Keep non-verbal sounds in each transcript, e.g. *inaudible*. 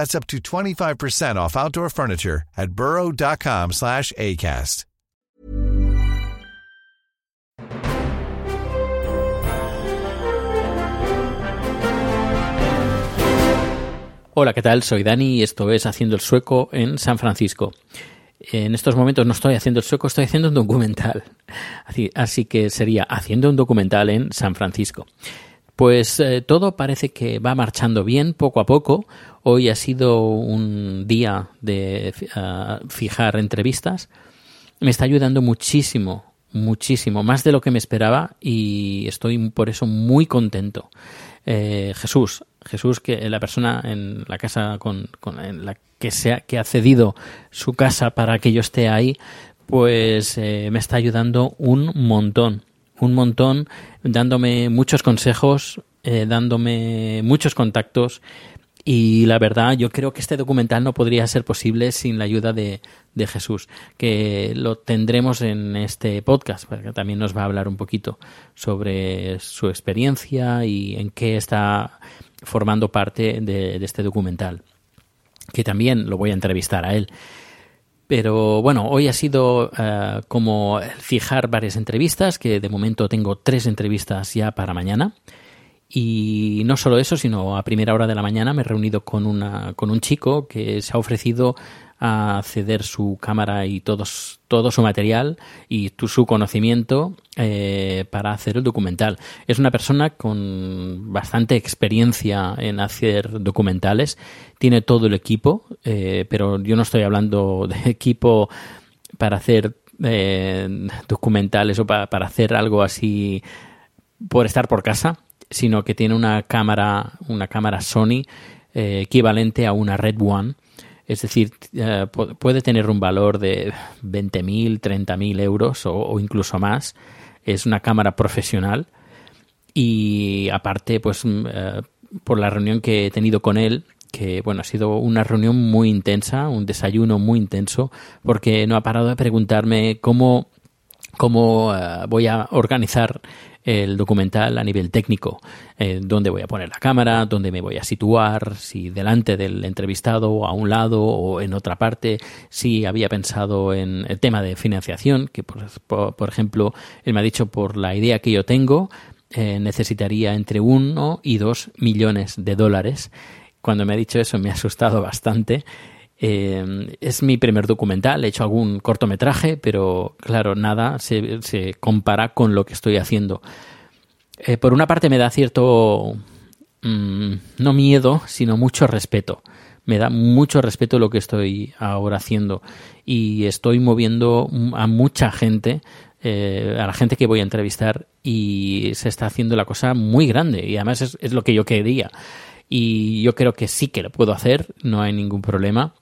That's up to 25% off outdoor furniture at burrow.com slash ACAST. Hola, ¿qué tal? Soy Dani y esto es Haciendo el Sueco en San Francisco. En estos momentos no estoy haciendo el sueco, estoy haciendo un documental. Así que sería haciendo un documental en San Francisco. Pues eh, todo parece que va marchando bien poco a poco. Hoy ha sido un día de uh, fijar entrevistas. Me está ayudando muchísimo, muchísimo, más de lo que me esperaba y estoy por eso muy contento. Eh, Jesús, Jesús, que la persona en la casa con, con en la que, se que ha cedido su casa para que yo esté ahí, pues eh, me está ayudando un montón, un montón, dándome muchos consejos, eh, dándome muchos contactos y la verdad, yo creo que este documental no podría ser posible sin la ayuda de, de, Jesús, que lo tendremos en este podcast, porque también nos va a hablar un poquito sobre su experiencia y en qué está formando parte de, de este documental, que también lo voy a entrevistar a él. Pero bueno, hoy ha sido uh, como fijar varias entrevistas, que de momento tengo tres entrevistas ya para mañana. Y no solo eso, sino a primera hora de la mañana me he reunido con, una, con un chico que se ha ofrecido a ceder su cámara y todos, todo su material y tu, su conocimiento eh, para hacer el documental. Es una persona con bastante experiencia en hacer documentales, tiene todo el equipo, eh, pero yo no estoy hablando *laughs* de equipo para hacer eh, documentales o para, hacer algo así por estar por casa sino que tiene una cámara, una cámara Sony equivalente a una Red One. Es decir, eh, puede tener un valor de 20.000, 30.000 euros o, incluso más. Es una cámara profesional. Y aparte, pues eh, por la reunión que he tenido con él, que bueno, ha sido una reunión muy intensa, un desayuno muy intenso, porque no ha parado de preguntarme cómo, cómo uh, voy a organizar el documental a nivel técnico, eh, dónde voy a poner la cámara, dónde me voy a situar, si delante del entrevistado, a un lado o en otra parte, si había pensado en el tema de financiación, que por, por, ejemplo, él me ha dicho por la idea que yo tengo, eh, necesitaría entre uno y dos millones de dólares. Cuando me ha dicho eso me ha asustado bastante. Eh, es mi primer documental, he hecho algún cortometraje, pero claro, nada se, se compara con lo que estoy haciendo. Eh, por una parte me da cierto, mmm, no miedo, sino mucho respeto. Me da mucho respeto lo que estoy ahora haciendo y estoy moviendo a mucha gente, eh, a la gente que voy a entrevistar y se está haciendo la cosa muy grande y además es, es lo que yo quería y yo creo que sí que lo puedo hacer, no hay ningún problema.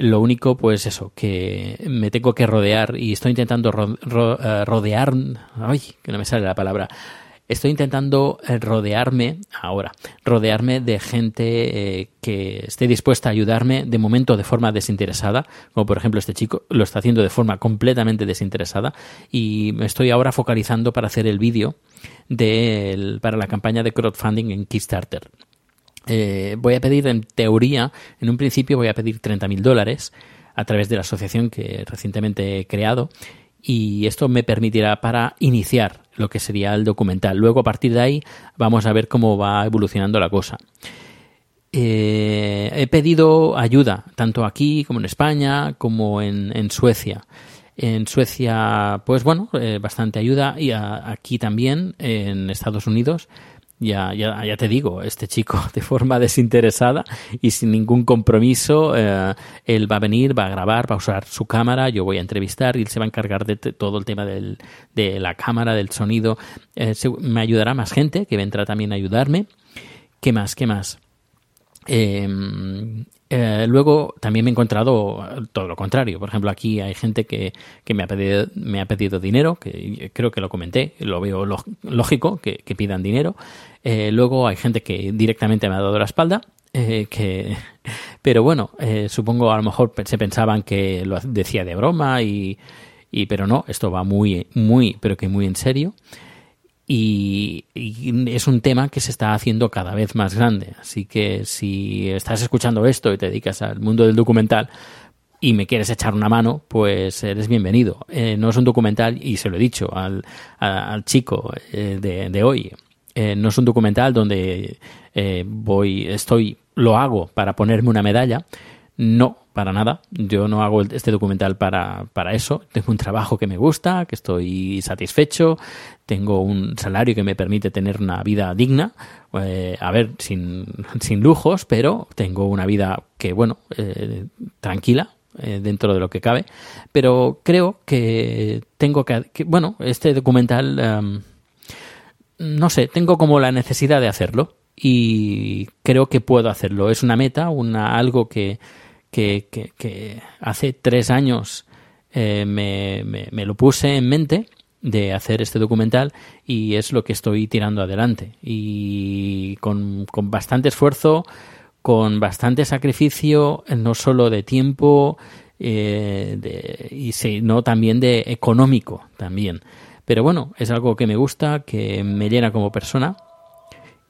Lo único, pues eso, que me tengo que rodear y estoy intentando ro uh, rodear. Ay, que no me sale la palabra. Estoy intentando rodearme, ahora, rodearme de gente eh, que esté dispuesta a ayudarme de momento de forma desinteresada, como por ejemplo este chico lo está haciendo de forma completamente desinteresada y me estoy ahora focalizando para hacer el vídeo de, para la campaña de crowdfunding en Kickstarter. Eh, voy a pedir, en teoría, en un principio voy a pedir 30.000 dólares a través de la asociación que recientemente he creado y esto me permitirá para iniciar lo que sería el documental. Luego, a partir de ahí, vamos a ver cómo va evolucionando la cosa. Eh, he pedido ayuda, tanto aquí como en España, como en, en Suecia. En Suecia, pues bueno, bastante ayuda y aquí también en Estados Unidos ya, ya, ya te digo, este chico *laughs* de forma desinteresada y sin ningún compromiso, eh, él va a venir, va a grabar, va a usar su cámara, yo voy a entrevistar y él se va a encargar de todo el tema del, de la cámara, del sonido. Eh, me ayudará más gente que vendrá también a ayudarme. ¿Qué más? ¿Qué más? Eh, eh, luego también me he encontrado todo lo contrario. Por ejemplo, aquí hay gente que, que me, ha pedido, me ha pedido dinero, que creo que lo comenté, lo veo lógico que, que pidan dinero. Eh, luego hay gente que directamente me ha dado la espalda. Eh, que, *laughs* pero bueno, supongo a lo mejor se pensaban que lo decía de broma y, y pero no, esto va muy, muy, pero que muy en serio y, es un tema que se está haciendo cada vez más grande. Así que si estás escuchando esto y te dedicas al mundo del documental y me quieres echar una mano, pues eres bienvenido. Eh, no es un documental, y se lo he dicho al, al chico eh, de, hoy, eh, no es un documental donde voy, estoy, lo hago para ponerme una medalla. No, para nada. Yo no hago este documental para, para eso. Tengo un trabajo que me gusta, que estoy satisfecho, tengo un salario que me permite tener una vida digna, eh, a ver, sin, *laughs* sin, lujos, pero tengo una vida que, bueno, eh, tranquila. Eh, dentro de lo que cabe, pero creo que tengo que, bueno, este documental, em, no sé, tengo como la necesidad de hacerlo y creo que puedo hacerlo. Es una meta, una algo que, que, que, hace tres años eh, me, me, lo puse en mente de hacer este documental y es lo que estoy tirando adelante. Y con, con bastante esfuerzo, con bastante sacrificio, no solo de tiempo, eh, y sino también de económico también. Pero bueno, es algo que me gusta, que me llena como persona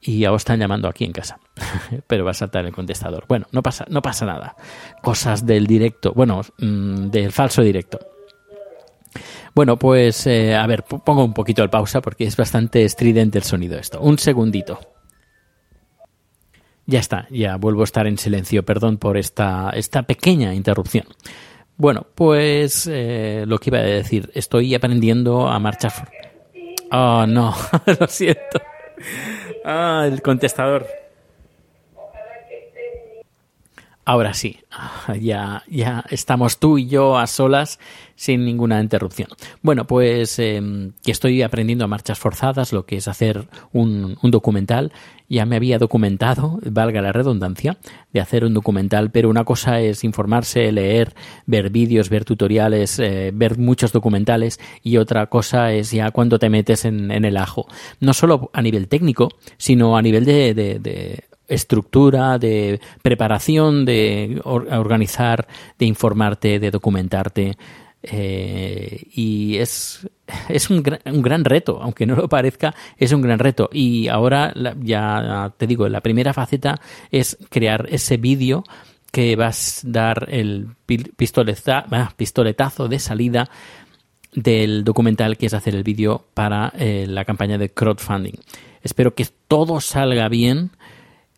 y os están llamando aquí en casa. *laughs* Pero va a saltar el contestador. Bueno, no pasa, no pasa nada. Cosas del directo, bueno, mm, del falso directo. Bueno, pues eh, a ver, pongo un poquito el pausa porque es bastante estridente el sonido esto. Un segundito. Ya está, ya vuelvo a estar en silencio. Perdón por esta, esta pequeña interrupción. Bueno, pues eh, lo que iba a decir, estoy aprendiendo a marchar. Oh, no, *laughs* lo siento. Ah, el contestador. Ahora sí, ah, ya, ya estamos tú y yo a solas sin ninguna interrupción. Bueno, pues em, que estoy aprendiendo a marchas forzadas lo que es hacer un, un, documental. Ya me había documentado, valga la redundancia, de hacer un documental, pero una cosa es informarse, leer, ver vídeos, ver tutoriales, eh, ver muchos documentales y otra cosa es ya cuando te metes en, en, el ajo. No solo a nivel técnico, sino a nivel de, de, de estructura, de preparación, de organizar, de informarte, de documentarte. Eh, y es, es un, gran, un, gran reto, aunque no lo parezca, es un gran reto. Y ahora, ya te digo, la primera faceta es crear ese vídeo que vas a dar el pistoleta, ah, pistoletazo de salida del documental que es hacer el vídeo para eh, la campaña de crowdfunding. Espero que todo salga bien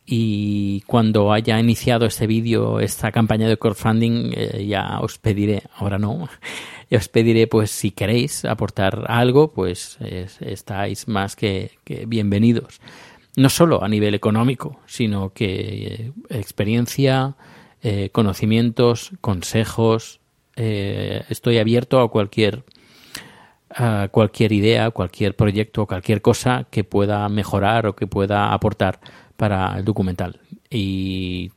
y cuando haya iniciado este vídeo, esta campaña de crowdfunding, eh, ya os pediré, ahora no, *laughs* os pediré pues si queréis aportar algo, pues estáis más que, bienvenidos. No solo a nivel económico, sino que eh, experiencia, eh, conocimientos, consejos, estoy abierto a cualquier a cualquier idea, cualquier proyecto, cualquier cosa que pueda mejorar o que pueda aportar para el documental. Y,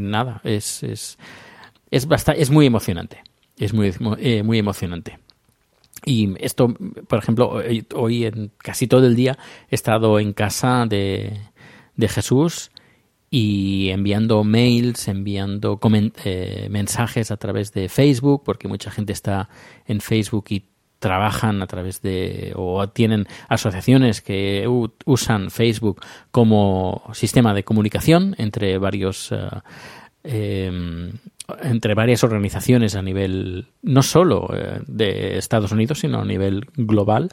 nada, es, es, es, es muy emocionante. Es muy, eh, muy emocionante. Y esto, por ejemplo, hoy en casi todo el día he estado en casa de, de Jesús y enviando mails, enviando eh, mensajes a través de Facebook, porque mucha gente está en Facebook y trabajan a través de o tienen asociaciones que usan Facebook como sistema de comunicación entre varios eh, em, entre varias organizaciones a nivel no solo eh, de Estados Unidos sino a nivel global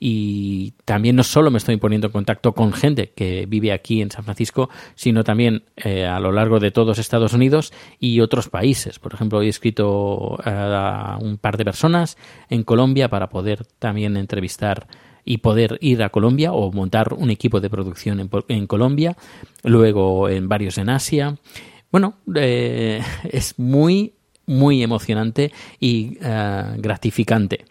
y también no solo me estoy poniendo en contacto con gente que vive aquí en San Francisco, sino también eh, a lo largo de todos Estados Unidos y otros países. Por ejemplo, he escrito a un par de personas en Colombia para poder también entrevistar y poder ir a Colombia o montar un equipo de producción en, Colombia, luego en varios en Asia. Bueno, eh, *laughs* es muy, muy emocionante y eh, gratificante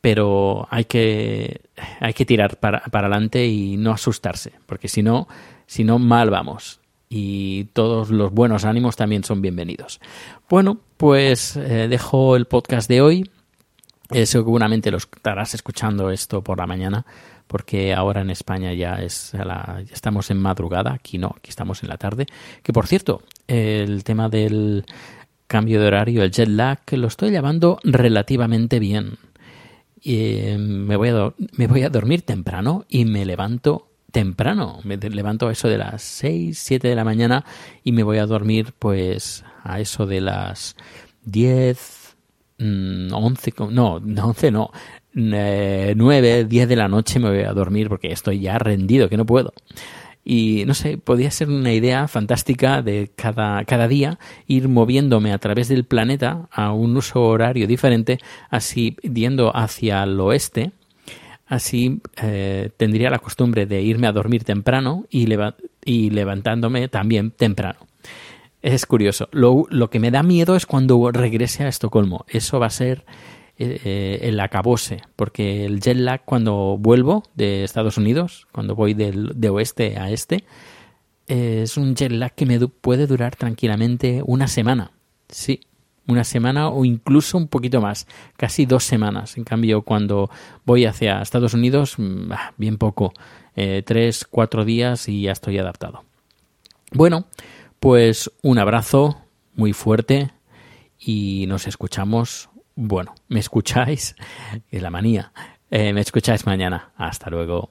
pero hay que, hay que tirar para, para adelante y no asustarse, porque si no, si no, mal vamos. Y todos los buenos ánimos también son bienvenidos. Bueno, pues eh, dejo el podcast de hoy. Eh, seguramente lo estarás escuchando esto por la mañana, porque ahora en España ya es la, ya estamos en madrugada, aquí no, aquí estamos en la tarde. Que por cierto, el tema del cambio de horario, el jet lag, lo estoy llevando relativamente bien y me, voy a me voy a dormir temprano y me levanto temprano. Me levanto a eso de las 6, 7 de la mañana y me voy a dormir pues a eso de las 10, 11, mm, no, 11 no, 9, 10 de la noche me voy a dormir porque estoy ya rendido, que no puedo. Y no sé, podría ser una idea fantástica de cada, cada día ir moviéndome a través del planeta a un uso horario diferente, así yendo hacia el oeste, así eh, tendría la costumbre de irme a dormir temprano y, y levantándome también temprano. Es curioso. Lo, lo, que me da miedo es cuando regrese a Estocolmo. Eso va a ser eh, el acabose, porque el jet lag cuando vuelvo de Estados Unidos, cuando voy del, de oeste a este, es un jet lag que me puede durar tranquilamente una semana. Sí, una semana o incluso un poquito más, casi dos semanas. En cambio, cuando voy hacia Estados Unidos, mm, bien poco, eh, tres, cuatro días y ya estoy adaptado. Bueno, pues un abrazo muy fuerte y nos escuchamos bueno, me escucháis, es la manía, eh, me escucháis mañana. Hasta luego.